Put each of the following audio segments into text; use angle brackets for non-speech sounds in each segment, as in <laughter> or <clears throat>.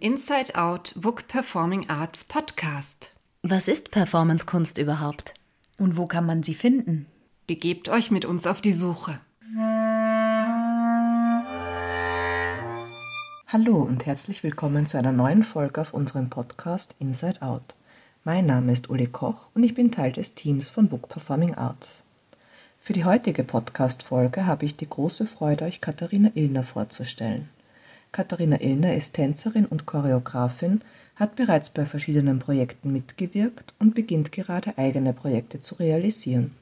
Inside Out WUK Performing Arts Podcast. Was ist Performancekunst überhaupt? Und wo kann man sie finden? Begebt euch mit uns auf die Suche. Hallo und herzlich willkommen zu einer neuen Folge auf unserem Podcast Inside Out. Mein Name ist Uli Koch und ich bin Teil des Teams von WUK Performing Arts. Für die heutige Podcast-Folge habe ich die große Freude, euch Katharina Illner vorzustellen. Katharina Illner ist Tänzerin und Choreografin, hat bereits bei verschiedenen Projekten mitgewirkt und beginnt gerade eigene Projekte zu realisieren.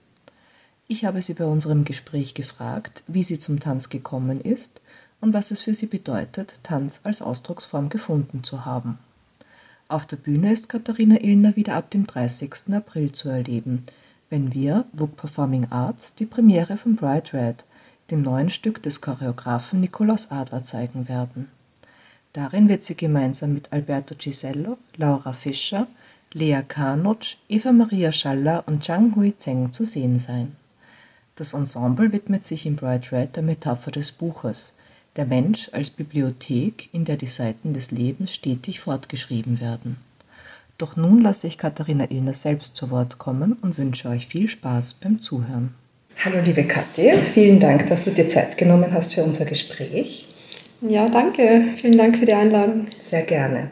Ich habe sie bei unserem Gespräch gefragt, wie sie zum Tanz gekommen ist und was es für sie bedeutet, Tanz als Ausdrucksform gefunden zu haben. Auf der Bühne ist Katharina Illner wieder ab dem 30. April zu erleben, wenn wir, WUK Performing Arts, die Premiere von Bright Red, dem neuen Stück des Choreografen Nikolaus Adler zeigen werden. Darin wird sie gemeinsam mit Alberto Gisello, Laura Fischer, Lea Kanutsch, Eva Maria Schaller und Zhang Hui Zheng zu sehen sein. Das Ensemble widmet sich in Bright Red der Metapher des Buches, der Mensch als Bibliothek, in der die Seiten des Lebens stetig fortgeschrieben werden. Doch nun lasse ich Katharina Illner selbst zu Wort kommen und wünsche euch viel Spaß beim Zuhören. Hallo liebe Kathi, vielen Dank, dass du dir Zeit genommen hast für unser Gespräch. Ja, danke. Vielen Dank für die Einladung. Sehr gerne.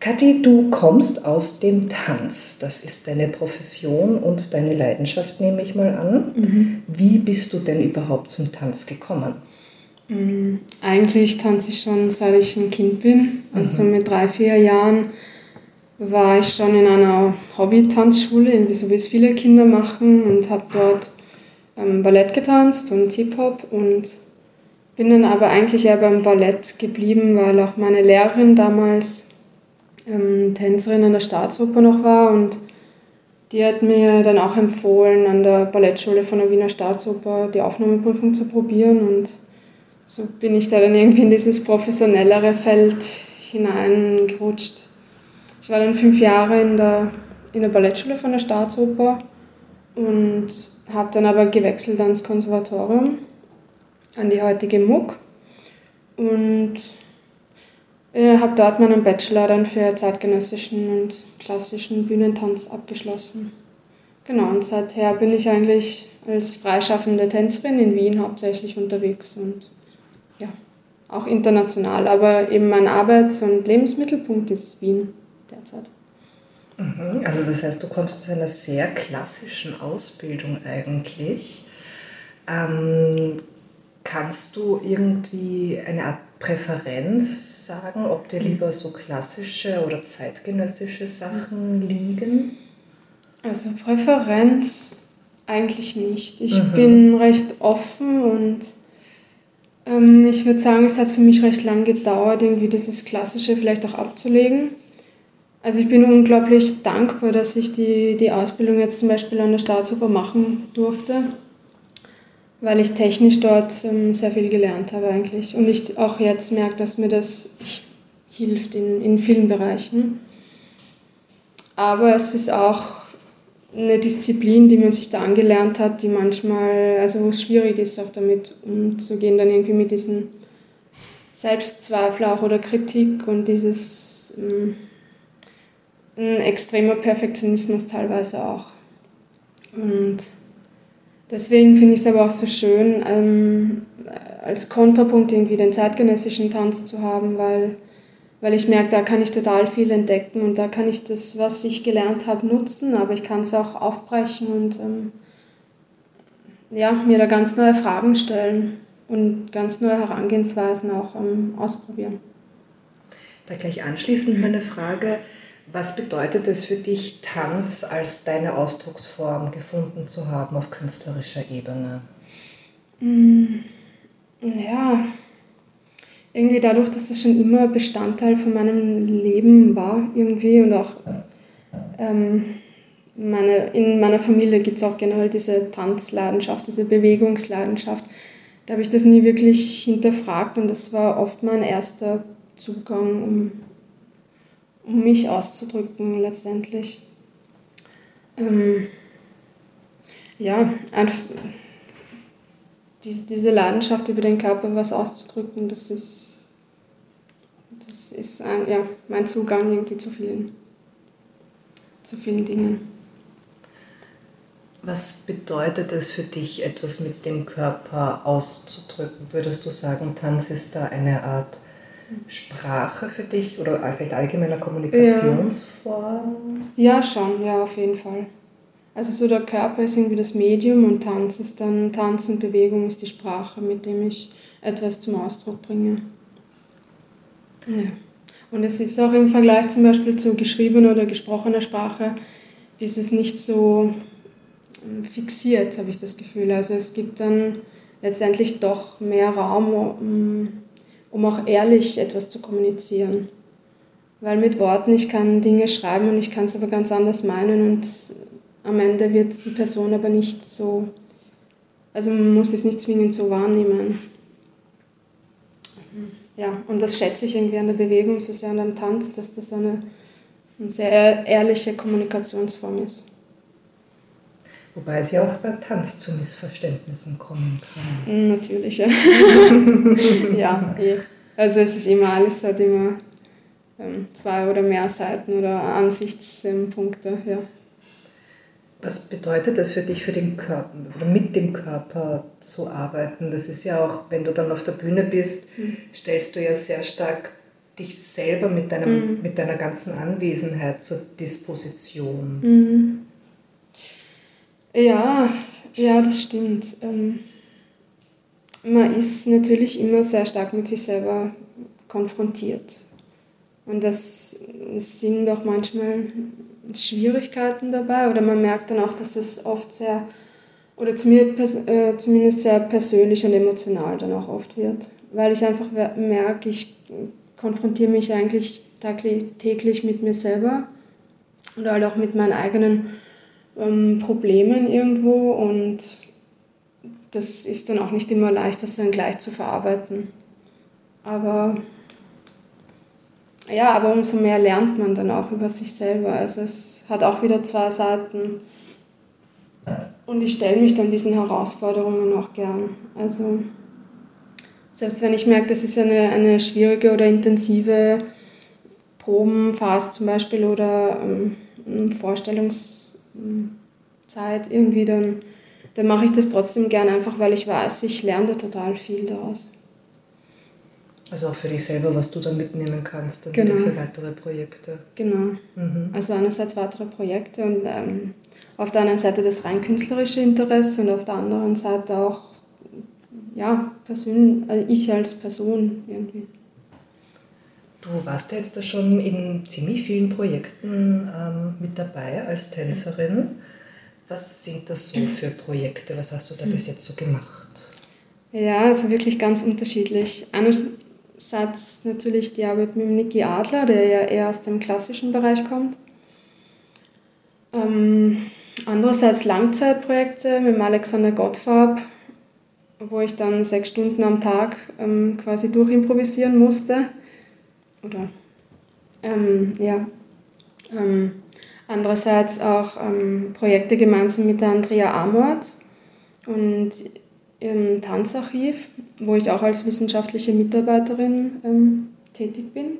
Kathi, du kommst aus dem Tanz. Das ist deine Profession und deine Leidenschaft, nehme ich mal an. Mhm. Wie bist du denn überhaupt zum Tanz gekommen? Mhm. Eigentlich tanze ich schon seit ich ein Kind bin. Also mhm. mit drei, vier Jahren war ich schon in einer Hobby-Tanzschule, so wie es viele Kinder machen, und habe dort ähm, Ballett getanzt und Hip-Hop und bin dann aber eigentlich eher beim Ballett geblieben, weil auch meine Lehrerin damals ähm, Tänzerin an der Staatsoper noch war und die hat mir dann auch empfohlen, an der Ballettschule von der Wiener Staatsoper die Aufnahmeprüfung zu probieren und so bin ich da dann irgendwie in dieses professionellere Feld hineingerutscht. Ich war dann fünf Jahre in der, in der Ballettschule von der Staatsoper und habe dann aber gewechselt ans Konservatorium, an die heutige MUG und äh, habe dort meinen Bachelor dann für zeitgenössischen und klassischen Bühnentanz abgeschlossen. Genau, und seither bin ich eigentlich als freischaffende Tänzerin in Wien hauptsächlich unterwegs und ja, auch international, aber eben mein Arbeits- und Lebensmittelpunkt ist Wien derzeit. Mhm. Also das heißt, du kommst aus einer sehr klassischen Ausbildung eigentlich. Ähm, kannst du irgendwie eine Art Präferenz sagen, ob dir lieber so klassische oder zeitgenössische Sachen liegen? Also Präferenz eigentlich nicht. Ich mhm. bin recht offen und ähm, ich würde sagen, es hat für mich recht lang gedauert, irgendwie dieses Klassische vielleicht auch abzulegen. Also ich bin unglaublich dankbar, dass ich die, die Ausbildung jetzt zum Beispiel an der Staatsoper machen durfte, weil ich technisch dort ähm, sehr viel gelernt habe eigentlich. Und ich auch jetzt merke, dass mir das hilft in, in vielen Bereichen. Aber es ist auch eine Disziplin, die man sich da angelernt hat, die manchmal, also wo es schwierig ist, auch damit umzugehen, dann irgendwie mit diesen Selbstzweifel auch oder Kritik und dieses... Ein extremer Perfektionismus teilweise auch. Und deswegen finde ich es aber auch so schön, ähm, als Kontrapunkt irgendwie den zeitgenössischen Tanz zu haben, weil, weil ich merke, da kann ich total viel entdecken und da kann ich das, was ich gelernt habe, nutzen, aber ich kann es auch aufbrechen und ähm, ja, mir da ganz neue Fragen stellen und ganz neue Herangehensweisen auch ähm, ausprobieren. Da gleich anschließend meine Frage, was bedeutet es für dich, Tanz als deine Ausdrucksform gefunden zu haben auf künstlerischer Ebene? Mm, ja, irgendwie dadurch, dass das schon immer Bestandteil von meinem Leben war, irgendwie und auch ähm, meine, in meiner Familie gibt es auch generell diese Tanzleidenschaft, diese Bewegungsleidenschaft. Da habe ich das nie wirklich hinterfragt und das war oft mein erster Zugang, um um mich auszudrücken letztendlich. Ähm, ja, einfach diese, Leidenschaft über den Körper was auszudrücken, das ist, das ist ein, ja, mein Zugang irgendwie zu vielen, zu vielen Dingen. Was bedeutet es für dich, etwas mit dem Körper auszudrücken? Würdest du sagen, Tanz ist da eine Art Sprache für dich oder vielleicht allgemeiner Kommunikationsform? Ja. ja, schon, ja, auf jeden Fall. Also so der Körper ist irgendwie das Medium und Tanz ist dann, Tanz und Bewegung ist die Sprache, mit dem ich etwas zum Ausdruck bringe. Ja. Und es ist auch im Vergleich zum Beispiel zu geschriebener oder gesprochener Sprache, ist es nicht so fixiert, habe ich das Gefühl. Also es gibt dann letztendlich doch mehr Raum, um, um auch ehrlich etwas zu kommunizieren. Weil mit Worten, ich kann Dinge schreiben und ich kann es aber ganz anders meinen und am Ende wird die Person aber nicht so, also man muss es nicht zwingend so wahrnehmen. Ja, und das schätze ich irgendwie an der Bewegung so sehr und am Tanz, dass das eine, eine sehr ehrliche Kommunikationsform ist. Wobei es ja auch beim Tanz zu Missverständnissen kommen kann. Mm, natürlich, ja. <laughs> ja, eh. Also es ist immer alles hat immer ähm, zwei oder mehr Seiten oder Ansichtspunkte, ja. Was bedeutet das für dich, für den Körper oder mit dem Körper zu arbeiten? Das ist ja auch, wenn du dann auf der Bühne bist, mhm. stellst du ja sehr stark dich selber mit, deinem, mhm. mit deiner ganzen Anwesenheit zur Disposition. Mhm. Ja, ja, das stimmt. Ähm, man ist natürlich immer sehr stark mit sich selber konfrontiert. Und das sind auch manchmal Schwierigkeiten dabei oder man merkt dann auch, dass das oft sehr, oder zu mir äh, zumindest sehr persönlich und emotional dann auch oft wird. Weil ich einfach merke, ich konfrontiere mich eigentlich täglich mit mir selber oder halt auch mit meinen eigenen ähm, Problemen irgendwo und das ist dann auch nicht immer leicht, das dann gleich zu verarbeiten. Aber ja, aber umso mehr lernt man dann auch über sich selber. Also es hat auch wieder zwei Seiten. Und ich stelle mich dann diesen Herausforderungen auch gern. Also selbst wenn ich merke, das ist eine, eine schwierige oder intensive Probenphase zum Beispiel oder ähm, Vorstellungs Zeit irgendwie, dann, dann mache ich das trotzdem gern einfach, weil ich weiß, ich lerne da total viel daraus. Also auch für dich selber, was du dann mitnehmen kannst, dann genau. für weitere Projekte. Genau. Mhm. Also einerseits weitere Projekte und ähm, auf der einen Seite das rein künstlerische Interesse und auf der anderen Seite auch ja, Person, also ich als Person irgendwie. Du warst jetzt da schon in ziemlich vielen Projekten ähm, mit dabei als Tänzerin. Was sind das so für Projekte? Was hast du da bis jetzt so gemacht? Ja, also wirklich ganz unterschiedlich. Einerseits natürlich die Arbeit mit Niki Adler, der ja eher aus dem klassischen Bereich kommt. Ähm, andererseits Langzeitprojekte mit Alexander Gottfarb, wo ich dann sechs Stunden am Tag ähm, quasi durchimprovisieren musste oder ähm, ja. Ähm, andererseits auch ähm, Projekte gemeinsam mit der Andrea Amort und im Tanzarchiv, wo ich auch als wissenschaftliche Mitarbeiterin ähm, tätig bin.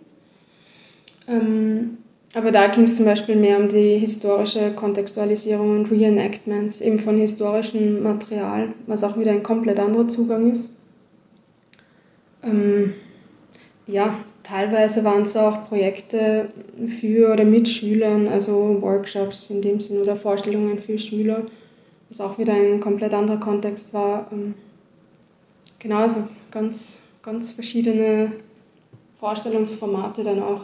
Ähm, aber da ging es zum Beispiel mehr um die historische Kontextualisierung und Reenactments, eben von historischem Material, was auch wieder ein komplett anderer Zugang ist. Ähm, ja, teilweise waren es auch Projekte für oder mit Schülern, also Workshops in dem Sinn oder Vorstellungen für Schüler, was auch wieder ein komplett anderer Kontext war. Ähm, genau, also ganz, ganz verschiedene Vorstellungsformate dann auch.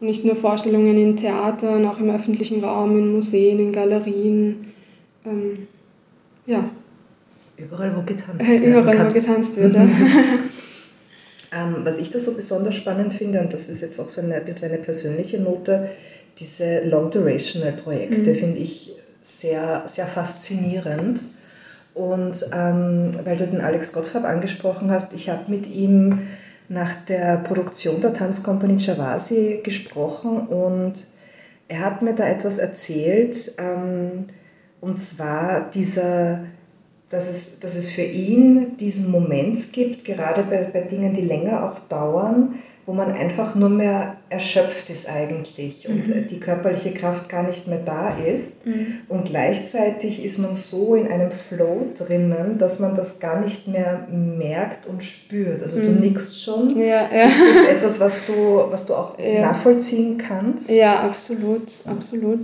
Und nicht nur Vorstellungen in Theatern, auch im öffentlichen Raum, in Museen, in Galerien. Ähm, ja. Überall, wo getanzt wird. <laughs> Überall, wo getanzt wird, ja. <laughs> Ähm, was ich da so besonders spannend finde, und das ist jetzt auch so eine, ein bisschen eine persönliche Note, diese Long-Durational-Projekte mhm. finde ich sehr, sehr faszinierend. Und ähm, weil du den Alex Gottfarb angesprochen hast, ich habe mit ihm nach der Produktion der Tanzkompanie Javasi gesprochen und er hat mir da etwas erzählt, ähm, und zwar dieser dass es, dass es für ihn diesen Moment gibt, gerade bei, bei Dingen, die länger auch dauern, wo man einfach nur mehr erschöpft ist eigentlich und mhm. die körperliche Kraft gar nicht mehr da ist. Mhm. Und gleichzeitig ist man so in einem Flow drinnen, dass man das gar nicht mehr merkt und spürt. Also mhm. du nickst schon. Ja, ja. Ist das etwas, was du, was du auch ja. nachvollziehen kannst? Ja, absolut, absolut.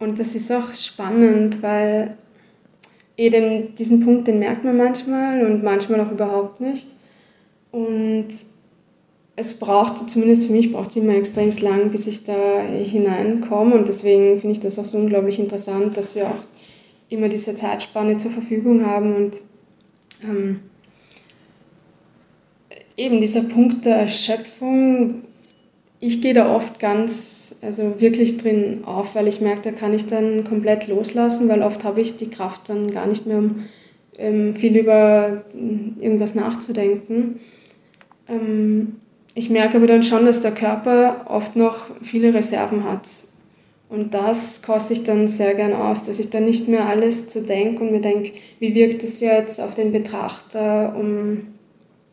Und das ist auch spannend, weil eben diesen Punkt, den merkt man manchmal und manchmal auch überhaupt nicht. Und es braucht, zumindest für mich, braucht es immer extrem lang, bis ich da hineinkomme. Und deswegen finde ich das auch so unglaublich interessant, dass wir auch immer diese Zeitspanne zur Verfügung haben und ähm, eben dieser Punkt der Erschöpfung, ich gehe da oft ganz, also wirklich drin auf, weil ich merke, da kann ich dann komplett loslassen, weil oft habe ich die Kraft dann gar nicht mehr, um ähm, viel über irgendwas nachzudenken. Ähm, ich merke aber dann schon, dass der Körper oft noch viele Reserven hat. Und das koste ich dann sehr gern aus, dass ich dann nicht mehr alles zu denke und mir denke, wie wirkt das jetzt auf den Betrachter, um,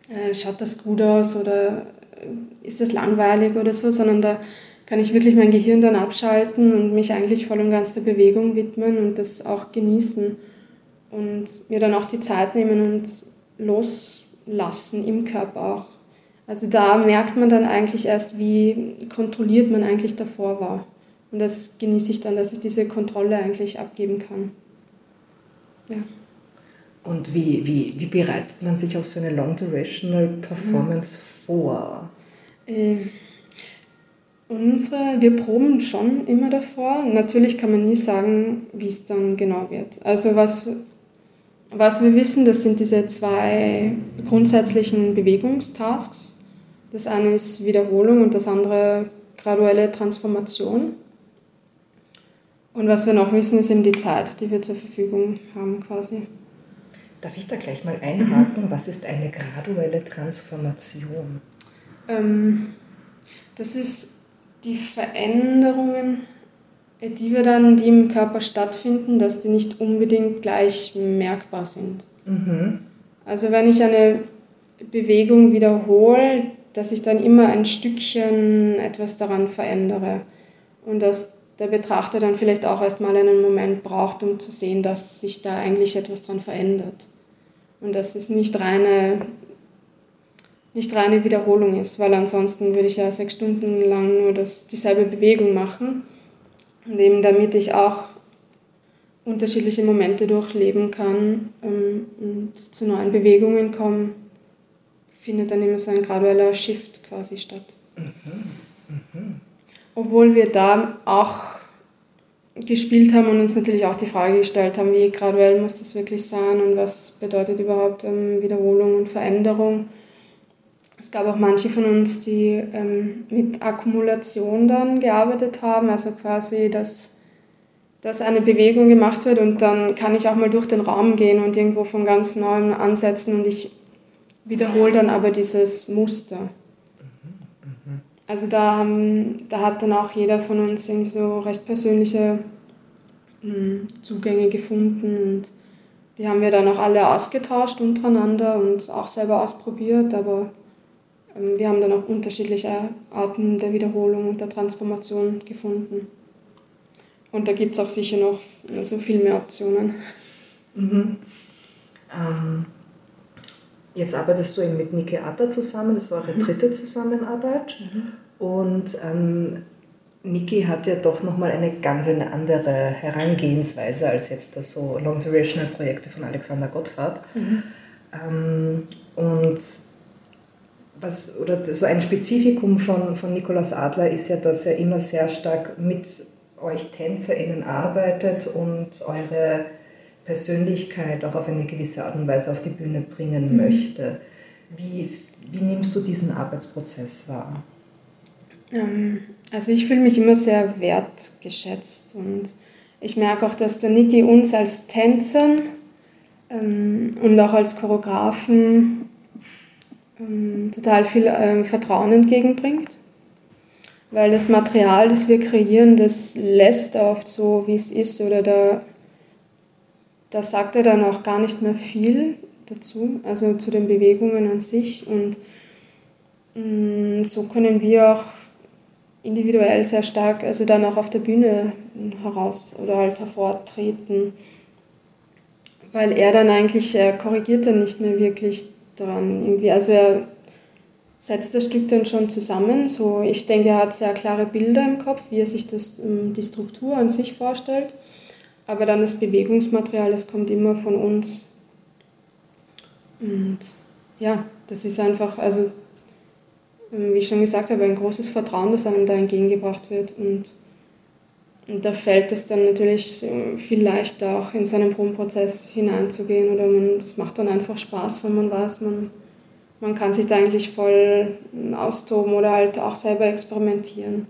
äh, schaut das gut aus oder ist das langweilig oder so, sondern da kann ich wirklich mein Gehirn dann abschalten und mich eigentlich voll und ganz der Bewegung widmen und das auch genießen und mir dann auch die Zeit nehmen und loslassen im Körper auch. Also da merkt man dann eigentlich erst, wie kontrolliert man eigentlich davor war. Und das genieße ich dann, dass ich diese Kontrolle eigentlich abgeben kann. Ja. Und wie, wie, wie bereitet man sich auf so eine Long-Durational Performance mhm. vor? Äh, unsere, wir proben schon immer davor. Natürlich kann man nie sagen, wie es dann genau wird. Also was, was wir wissen, das sind diese zwei grundsätzlichen Bewegungstasks. Das eine ist Wiederholung und das andere graduelle Transformation. Und was wir noch wissen, ist eben die Zeit, die wir zur Verfügung haben quasi. Darf ich da gleich mal einhaken? Mhm. Was ist eine graduelle Transformation? Ähm, das ist die Veränderungen, die wir dann, die im Körper stattfinden, dass die nicht unbedingt gleich merkbar sind. Mhm. Also wenn ich eine Bewegung wiederhole, dass ich dann immer ein Stückchen etwas daran verändere und dass der Betrachter dann vielleicht auch erstmal einen Moment braucht, um zu sehen, dass sich da eigentlich etwas daran verändert. Und dass es nicht reine, nicht reine Wiederholung ist, weil ansonsten würde ich ja sechs Stunden lang nur das, dieselbe Bewegung machen. Und eben damit ich auch unterschiedliche Momente durchleben kann ähm, und zu neuen Bewegungen komme, findet dann immer so ein gradueller Shift quasi statt. Mhm. Mhm. Obwohl wir da auch gespielt haben und uns natürlich auch die Frage gestellt haben, wie graduell muss das wirklich sein und was bedeutet überhaupt ähm, Wiederholung und Veränderung. Es gab auch manche von uns, die ähm, mit Akkumulation dann gearbeitet haben, also quasi, dass, dass eine Bewegung gemacht wird und dann kann ich auch mal durch den Raum gehen und irgendwo von ganz neuem ansetzen und ich wiederhole dann aber dieses Muster. Also da, haben, da hat dann auch jeder von uns irgendwie so recht persönliche hm, Zugänge gefunden und die haben wir dann auch alle ausgetauscht untereinander und auch selber ausprobiert, aber ähm, wir haben dann auch unterschiedliche Arten der Wiederholung und der Transformation gefunden. Und da gibt es auch sicher noch so viel mehr Optionen. Mhm. Ähm, Jetzt arbeitest du eben mit Niki Atta zusammen, das ist eure mhm. dritte Zusammenarbeit. Mhm. Und ähm, Niki hat ja doch nochmal eine ganz eine andere Herangehensweise als jetzt das so Long-Durational-Projekte von Alexander Gottfab. Mhm. Ähm, und was, oder so ein Spezifikum von, von Nikolaus Adler ist ja, dass er immer sehr stark mit euch TänzerInnen arbeitet und eure Persönlichkeit auch auf eine gewisse Art und Weise auf die Bühne bringen mhm. möchte. Wie, wie nimmst du diesen Arbeitsprozess wahr? Ähm, also ich fühle mich immer sehr wertgeschätzt und ich merke auch, dass der Niki uns als Tänzern ähm, und auch als Choreografen ähm, total viel Vertrauen entgegenbringt. Weil das Material, das wir kreieren, das lässt oft so, wie es ist oder da da sagt er dann auch gar nicht mehr viel dazu, also zu den Bewegungen an sich. Und mh, mm, so können wir auch individuell sehr stark, also dann auch auf der Bühne heraus oder halt hervortreten. Weil er dann eigentlich, er korrigiert dann nicht mehr wirklich daran irgendwie. Also er setzt das Stück dann schon zusammen. So, ich denke, er hat sehr klare Bilder im Kopf, wie er sich das, ähm, die Struktur an sich vorstellt. Aber dann das Bewegungsmaterial, das kommt immer von uns. Und ja, das ist einfach, also ähm, wie ich schon gesagt habe, ein großes Vertrauen, das einem da entgegengebracht wird. Und, und da fällt es dann natürlich viel leichter, auch in seinen Probenprozess hineinzugehen. Oder es macht dann einfach Spaß, wenn man weiß, man man kann sich da eigentlich voll austoben oder halt auch selber experimentieren.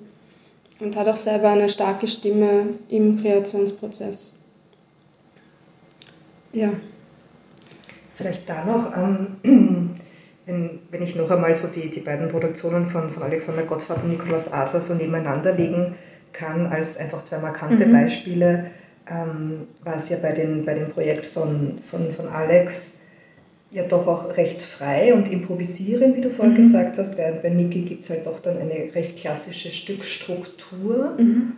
Und hat auch selber eine starke Stimme im Kreationsprozess. Ja. Vielleicht da noch, ähm, <clears throat> wenn, wenn ich noch einmal so die, die beiden Produktionen von, von Alexander Gottfried und Nikolaus Adler so nebeneinander legen kann, als einfach zwei markante mhm. Beispiele, ähm, war es ja bei, den, bei dem Projekt von, von, von Alex ja doch auch recht frei und improvisieren, wie du vorhin mhm. gesagt hast, während bei Niki gibt es halt doch dann eine recht klassische Stückstruktur. Mhm.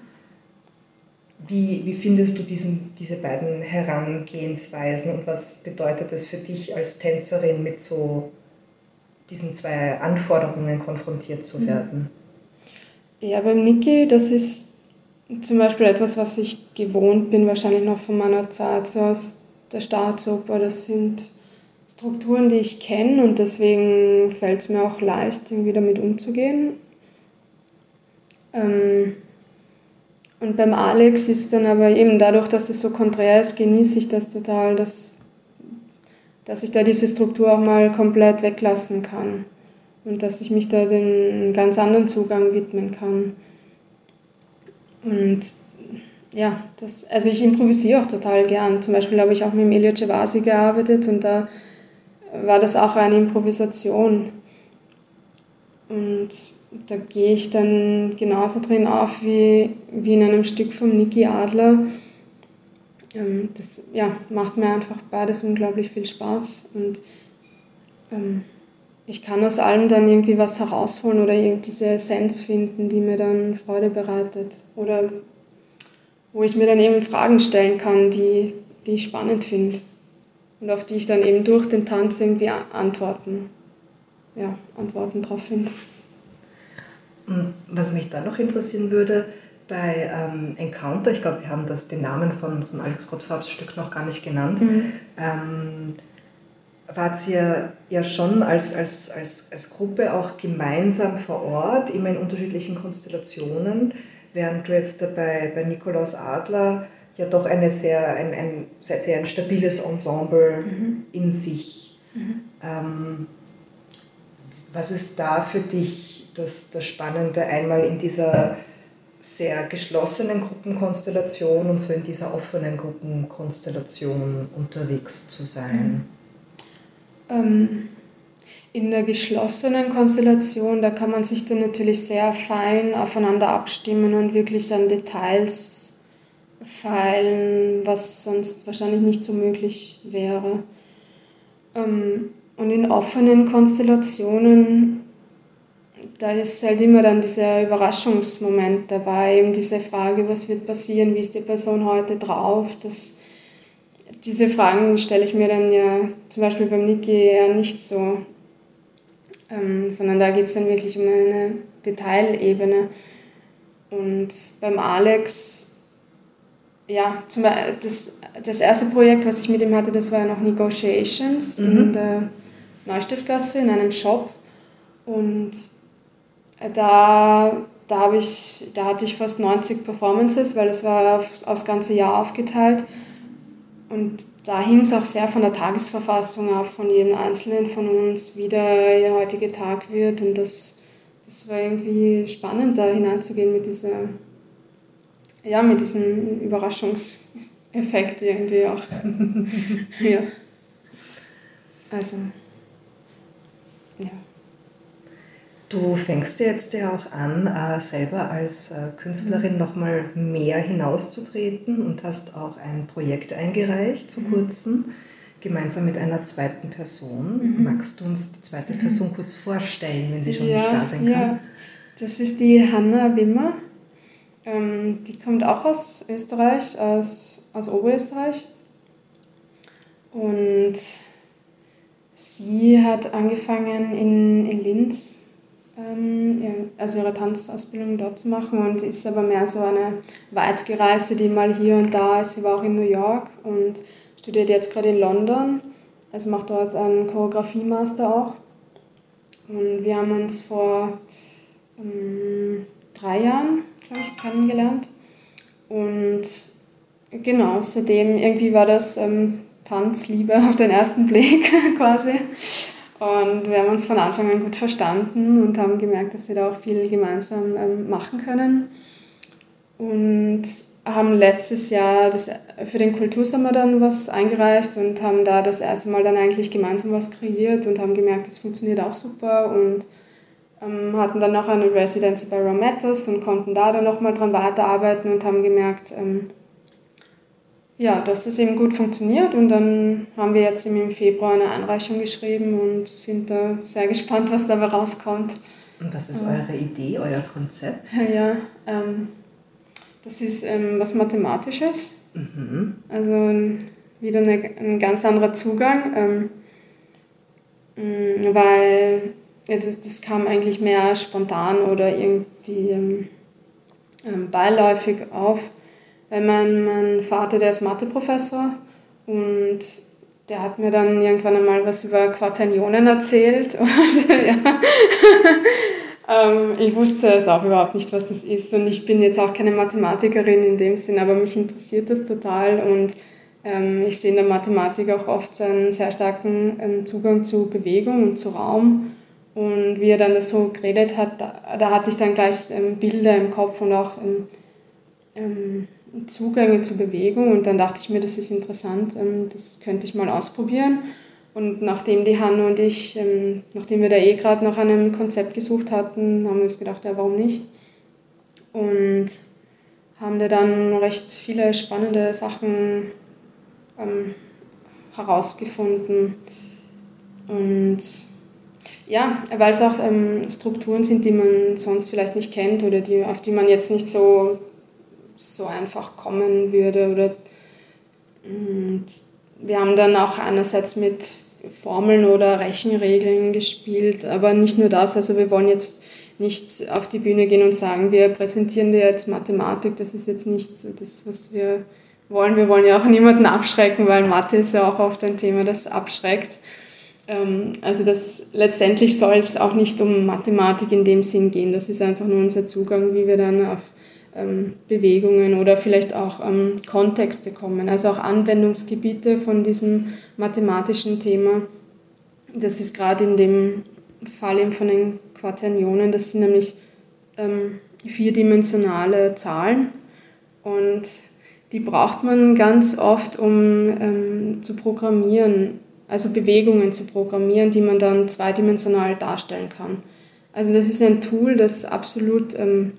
Wie, wie findest du diesen, diese beiden Herangehensweisen und was bedeutet es für dich als Tänzerin mit so diesen zwei Anforderungen konfrontiert zu mhm. werden? Ja, beim Niki, das ist zum Beispiel etwas, was ich gewohnt bin, wahrscheinlich noch von meiner Zeit so aus der Staatsoper. Das sind Strukturen, die ich kenne und deswegen fällt es mir auch leicht, irgendwie damit umzugehen. Ähm, und beim Alex ist dann aber eben dadurch, dass es so konträr ist, genieße ich das total, dass, dass ich da diese Struktur auch mal komplett weglassen kann und dass ich mich da den ganz anderen Zugang widmen kann. Und ja, das, also ich improvisiere auch total gern. Zum Beispiel habe ich auch mit Emilio Cevasi gearbeitet und da war das auch eine Improvisation. Und da gehe ich dann genauso drin auf wie, wie in einem Stück von Niki Adler. Ähm, das ja, macht mir einfach beides unglaublich viel Spaß. Und ähm, ich kann aus allem dann irgendwie was herausholen oder diese Essenz finden, die mir dann Freude bereitet. Oder wo ich mir dann eben Fragen stellen kann, die, die ich spannend finde und auf die ich dann eben durch den Tanz irgendwie Antworten, ja, Antworten drauf finde. Was mich dann noch interessieren würde, bei ähm, Encounter, ich glaube, wir haben das, den Namen von, von Alex Gottfarbs Stück noch gar nicht genannt, mhm. ähm, wart ihr ja schon als, als, als, als Gruppe auch gemeinsam vor Ort, immer in unterschiedlichen Konstellationen, während du jetzt bei, bei Nikolaus Adler ja doch eine sehr, ein, ein, sehr, sehr ein stabiles Ensemble mhm. in sich. Mhm. Ähm, was ist da für dich das, das Spannende, einmal in dieser sehr geschlossenen Gruppenkonstellation und so in dieser offenen Gruppenkonstellation unterwegs zu sein? Ähm, in der geschlossenen Konstellation, da kann man sich dann natürlich sehr fein aufeinander abstimmen und wirklich an Details feilen, was sonst wahrscheinlich nicht so möglich wäre. Ähm, und in offenen Konstellationen, da ist halt immer dann dieser Überraschungsmoment dabei, eben diese Frage, was wird passieren, wie ist die Person heute drauf, das, diese Fragen stelle ich mir dann ja zum Beispiel beim Niki eher nicht so, ähm, sondern da geht es dann wirklich um eine Detailebene. Und beim Alex ja, zum das, das erste Projekt, was ich mit ihm hatte, das war noch Negotiations mhm. in der Neustiftgasse in einem Shop. Und da, da, ich, da hatte ich fast 90 Performances, weil es war aufs, aufs ganze Jahr aufgeteilt. Und da hing es auch sehr von der Tagesverfassung ab, von jedem Einzelnen von uns, wie der heutige Tag wird. Und das, das war irgendwie spannend, da hineinzugehen mit dieser ja, mit diesem Überraschungseffekt irgendwie auch. <laughs> ja. Also, ja. Du fängst jetzt ja auch an, äh, selber als äh, Künstlerin mhm. nochmal mehr hinauszutreten und hast auch ein Projekt eingereicht vor mhm. kurzem, gemeinsam mit einer zweiten Person. Mhm. Magst du uns die zweite. Person kurz vorstellen, wenn sie schon ja, nicht da sein kann? Ja, das ist die Hanna Wimmer. Ähm, die kommt auch aus Österreich, aus, aus Oberösterreich. Und sie hat angefangen in, in Linz ähm, also ihre Tanzausbildung dort zu machen und ist aber mehr so eine weitgereiste, die mal hier und da ist. Sie war auch in New York und studiert jetzt gerade in London, also macht dort einen Choreografiemaster auch. Und wir haben uns vor ähm, drei Jahren, glaube ich, kennengelernt. Und genau, seitdem irgendwie war das ähm, Tanzliebe auf den ersten Blick <laughs> quasi. Und wir haben uns von Anfang an gut verstanden und haben gemerkt, dass wir da auch viel gemeinsam ähm, machen können. Und haben letztes Jahr das, für den Kultursommer dann was eingereicht und haben da das erste Mal dann eigentlich gemeinsam was kreiert und haben gemerkt, das funktioniert auch super und hatten dann noch eine Residency bei Romettas und konnten da dann nochmal dran weiterarbeiten und haben gemerkt, ähm, ja, dass das eben gut funktioniert. Und dann haben wir jetzt im Februar eine Einreichung geschrieben und sind da sehr <laughs> gespannt, was dabei rauskommt. Und was ist eure Idee, euer Konzept? <laughs> Ja, ähm, das ist ähm, was Mathematisches. Mhm. Also wieder eine, ein ganz anderer Zugang, ähm, mm, weil jetzt, das kam eigentlich mehr spontan oder irgendwie ähm, ähm, beiläufig auf weil mein, mein Vater, der ist Matheprofessor und der hat mir dann irgendwann einmal was über Quaternionen erzählt. <laughs> Und, ja. <laughs> ähm, ich wusste es auch überhaupt nicht, was das ist. Und ich bin jetzt auch keine Mathematikerin in dem Sinn, aber mich interessiert das total. Und ähm, ich sehe in der Mathematik auch oft einen sehr starken ähm, Zugang zu Bewegung und zu Raum. Und wie er dann das so geredet hat, da, da hatte ich dann gleich ähm, Bilder im Kopf und auch ähm, ähm, Zugänge zur Bewegung und dann dachte ich mir, das ist interessant, ähm, das könnte ich mal ausprobieren. Und nachdem die Hanne und ich, ähm, nachdem wir da eh gerade nach einem Konzept gesucht hatten, haben wir uns gedacht, ja, warum nicht? Und haben da dann recht viele spannende Sachen ähm, herausgefunden. Und ja, weil es auch ähm, Strukturen sind, die man sonst vielleicht nicht kennt oder die, auf die man jetzt nicht so so einfach kommen würde. Oder, und wir haben dann auch einerseits mit Formeln oder Rechenregeln gespielt, aber nicht nur das. Also wir wollen jetzt nicht auf die Bühne gehen und sagen, wir präsentieren dir jetzt Mathematik. Das ist jetzt nicht das, was wir wollen. Wir wollen ja auch niemanden abschrecken, weil Mathe ist ja auch oft ein Thema, das abschreckt. Ähm, also das, letztendlich soll es auch nicht um Mathematik in dem Sinn gehen. Das ist einfach nur unser Zugang, wie wir dann auf ähm, Bewegungen oder vielleicht auch ähm, Kontexte kommen, also auch Anwendungsgebiete von diesem mathematischen Thema. Das ist gerade in dem Fall eben von den Quaternionen, das sind nämlich ähm, vierdimensionale Zahlen und die braucht man ganz oft, um ähm, zu programmieren, also Bewegungen zu programmieren, die man dann zweidimensional darstellen kann. Also das ist ein Tool, das absolut ähm,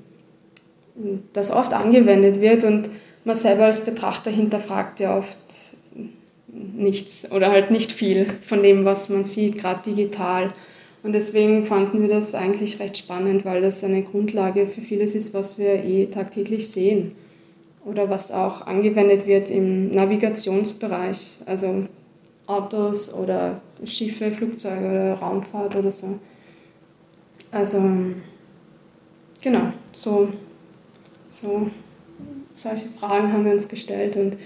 das oft angewendet wird und man selber als Betrachter hinterfragt ja oft nichts oder halt nicht viel von dem, was man sieht, gerade digital. Und deswegen fanden wir das eigentlich recht spannend, weil das eine Grundlage für vieles ist, was wir eh tagtäglich sehen oder was auch angewendet wird im Navigationsbereich, also Autos oder Schiffe, Flugzeuge oder Raumfahrt oder so. Also genau, so so, solche Fragen haben wir uns gestellt und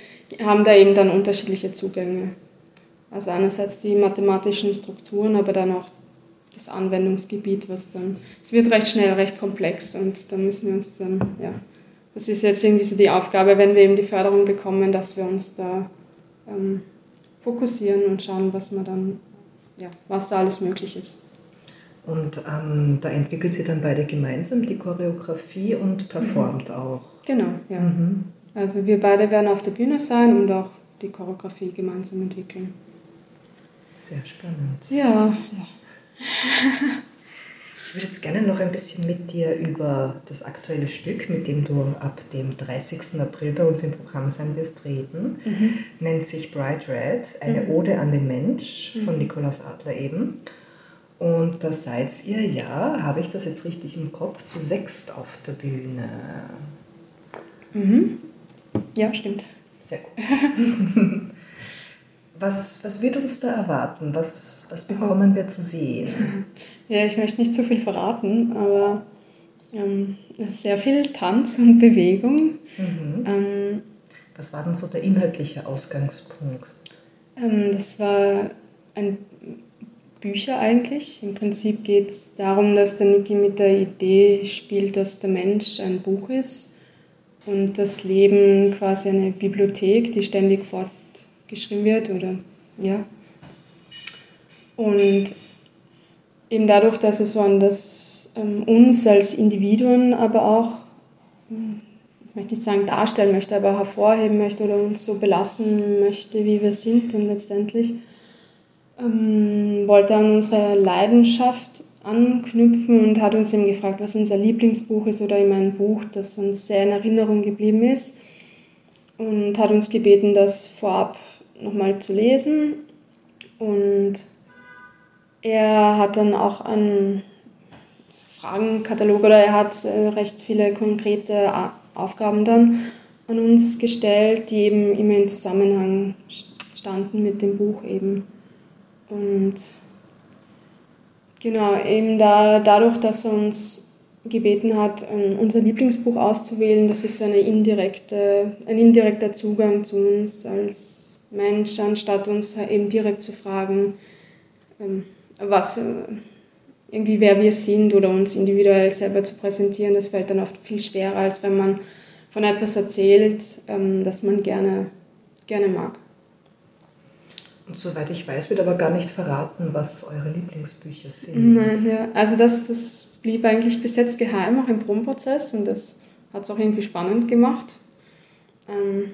haben da eben dann unterschiedliche Zugänge. Also einerseits die mathematischen Strukturen, aber dann auch das Anwendungsgebiet, was dann, es wird recht schnell recht komplex und da müssen wir uns dann, ja, das ist jetzt irgendwie so die Aufgabe, wenn wir eben die Förderung bekommen, dass wir uns da ähm, fokussieren und schauen, was man dann, ja, was da alles möglich ist. Und ähm, da entwickelt sie dann beide gemeinsam die Choreografie und performt mhm. auch. Genau, ja. Mhm. Also wir beide werden auf der Bühne sein und auch die Choreografie gemeinsam entwickeln. Sehr spannend. Ja, ja. <laughs> Ich würde jetzt gerne noch ein bisschen mit dir über das aktuelle Stück, mit dem du ab dem 30. April bei uns im Programm sein wirst, reden. Mhm. Nennt sich Bright Red, eine mhm. Ode an den Mensch von mhm. Nikolaus Adler eben. Und da seid ihr ja, habe ich das jetzt richtig im Kopf, zu sechst auf der Bühne. Mhm. Ja, stimmt. Sehr gut. <laughs> was, was wird uns da erwarten? Was, was bekommen wir zu sehen? <laughs> Ja, ich möchte nicht zu viel verraten, aber ähm, sehr viel Tanz und Bewegung. Mhm. Ähm, was war denn so der inhaltliche Ausgangspunkt? Ähm, das war ein Bücher eigentlich. Im Prinzip geht es darum, dass der Niki mit der Idee spielt, dass der Mensch ein Buch ist und das Leben quasi eine Bibliothek, die ständig fortgeschrieben wird oder ja. Und eben dadurch, dass es so an das ähm, uns als Individuen aber auch, hm, ich möchte nicht sagen darstellen möchte, aber hervorheben möchte oder uns so belassen möchte, wie wir sind dann letztendlich, ähm, wollte an unsere Leidenschaft anknüpfen und hat uns eben gefragt, was unser Lieblingsbuch ist oder eben ein Buch, das uns sehr in Erinnerung geblieben ist und hat uns gebeten, das vorab nochmal zu lesen und er hat dann auch einen Fragenkatalog oder er hat äh, recht viele konkrete Aufgaben dann an uns gestellt, die eben immer in Zusammenhang standen mit dem Buch eben. Und genau, eben da, dadurch, dass er uns gebeten hat, unser Lieblingsbuch auszuwählen, das ist eine indirekte, ein indirekter Zugang zu uns als Mensch, anstatt uns eben direkt zu fragen, ähm, was äh, irgendwie wer wir sind oder uns individuell selber zu präsentieren, das fällt dann oft viel schwerer, als wenn man von etwas erzählt, ähm, das man gerne, gerne mag. Und soweit ich weiß, wird aber gar nicht verraten, was eure Lieblingsbücher sind. Nein, ja. Also das, das blieb eigentlich bis jetzt geheim, auch im Probenprozess und das hat es auch irgendwie spannend gemacht, ähm,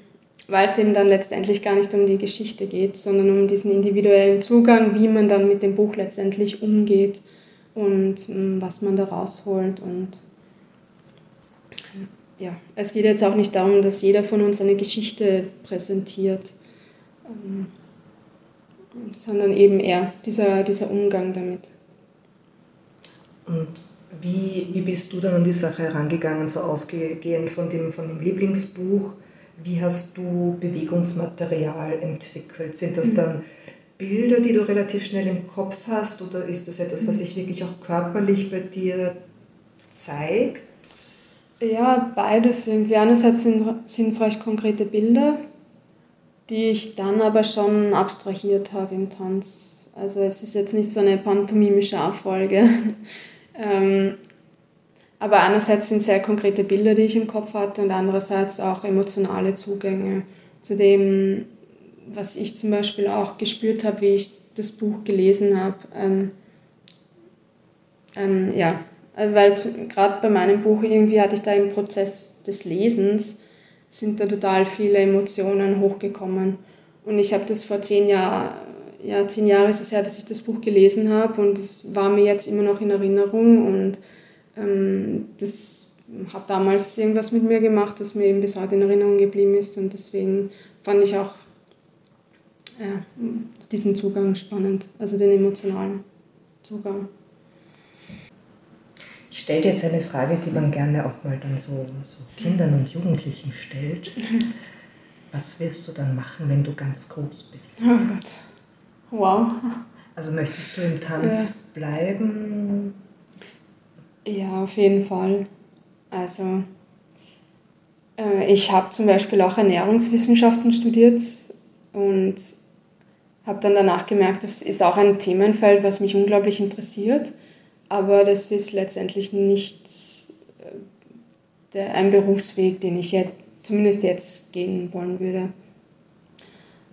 weil es eben dann letztendlich gar nicht um die Geschichte geht, sondern um diesen individuellen Zugang, wie man dann mit dem Buch letztendlich umgeht und ähm, was man da rausholt und ja, es geht jetzt auch nicht darum, dass jeder von uns eine Geschichte präsentiert. Ähm, sondern eben eher dieser, dieser Umgang damit. Und wie, wie bist du dann an die Sache herangegangen, so ausgehend von dem, von dem Lieblingsbuch? Wie hast du Bewegungsmaterial entwickelt? Sind das dann Bilder, die du relativ schnell im Kopf hast oder ist das etwas, was sich wirklich auch körperlich bei dir zeigt? Ja, beides irgendwie. Einerseits sind es recht konkrete Bilder, die ich dann aber schon abstrahiert habe im Tanz. Also es ist jetzt nicht so eine pantomimische Abfolge. <laughs> ähm, aber einerseits sind sehr konkrete Bilder, die ich im Kopf hatte und andererseits auch emotionale Zugänge zu dem, was ich zum Beispiel auch gespürt habe, wie ich das Buch gelesen habe. Ähm, ähm, ja, weil gerade bei meinem Buch irgendwie hatte ich da im Prozess des Lesens sind da total viele Emotionen hochgekommen. Und ich habe das vor zehn Jahren, ja, zehn Jahre ist es her, dass ich das Buch gelesen habe und es war mir jetzt immer noch in Erinnerung und das hat damals irgendwas mit mir gemacht, das mir eben bis heute in Erinnerung geblieben ist und deswegen fand ich auch ja, diesen Zugang spannend, also den emotionalen Zugang. Ich stelle jetzt eine Frage, die man gerne auch mal dann so, so Kindern und Jugendlichen stellt. <laughs> Was wirst du dann machen, wenn du ganz groß bist? Oh Gott. Wow. Also möchtest du im Tanz ja. bleiben? Ja, auf jeden Fall. Also äh, ich habe zum Beispiel auch Ernährungswissenschaften studiert und habe dann danach gemerkt, das ist auch ein Themenfeld, was mich unglaublich interessiert aber das ist letztendlich nicht äh, der, ein Berufsweg, den ich jetzt, zumindest jetzt gehen wollen würde.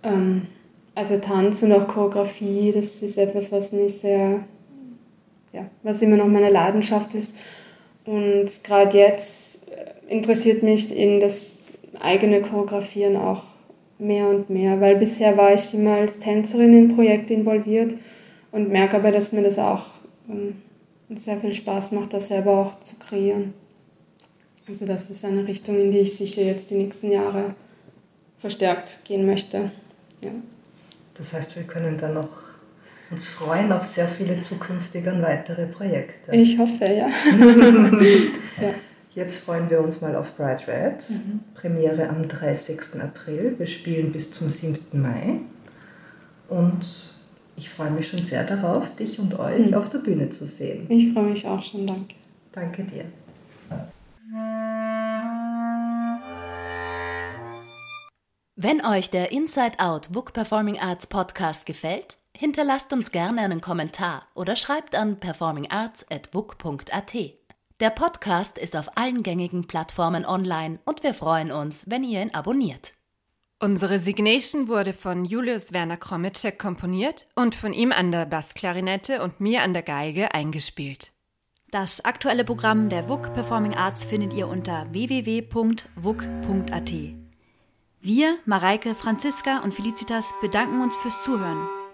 Ähm, also Tanz und auch Choreografie, das ist etwas, was mich sehr, ja, was immer noch meine Leidenschaft ist. Und gerade jetzt äh, interessiert mich eben das eigene Choreografieren auch mehr und mehr, weil bisher war ich immer als Tänzerin in Projekte involviert und merke aber, dass mir das auch ähm, sehr viel Spaß macht, das selber auch zu kreieren. Also das ist eine Richtung, in die ich sicher jetzt die nächsten Jahre verstärkt gehen möchte. Ja. Das heißt, wir können dann noch uns freuen auf sehr viele zukünftige und weitere Projekte. Ich hoffe, ja. <laughs> ja. Jetzt freuen wir uns mal auf Bright Red. Mhm. Premiere am 30. April. Wir spielen bis zum 7. Mai. Und ich freue mich schon sehr darauf, dich und euch mhm. auf der Bühne zu sehen. Ich freue mich auch schon, danke. Danke dir. Wenn euch der Inside Out Book Performing Arts Podcast gefällt, hinterlasst uns gerne einen Kommentar oder schreibt an performingarts.book.at. Der Podcast ist auf allen gängigen Plattformen online und wir freuen uns, wenn ihr ihn abonniert. Unsere Signation wurde von Julius Werner Kromitschek komponiert und von ihm an der Bassklarinette und mir an der Geige eingespielt. Das aktuelle Programm der WUK Performing Arts findet ihr unter www.wuk.at. Wir, Mareike, Franziska und Felicitas bedanken uns fürs Zuhören.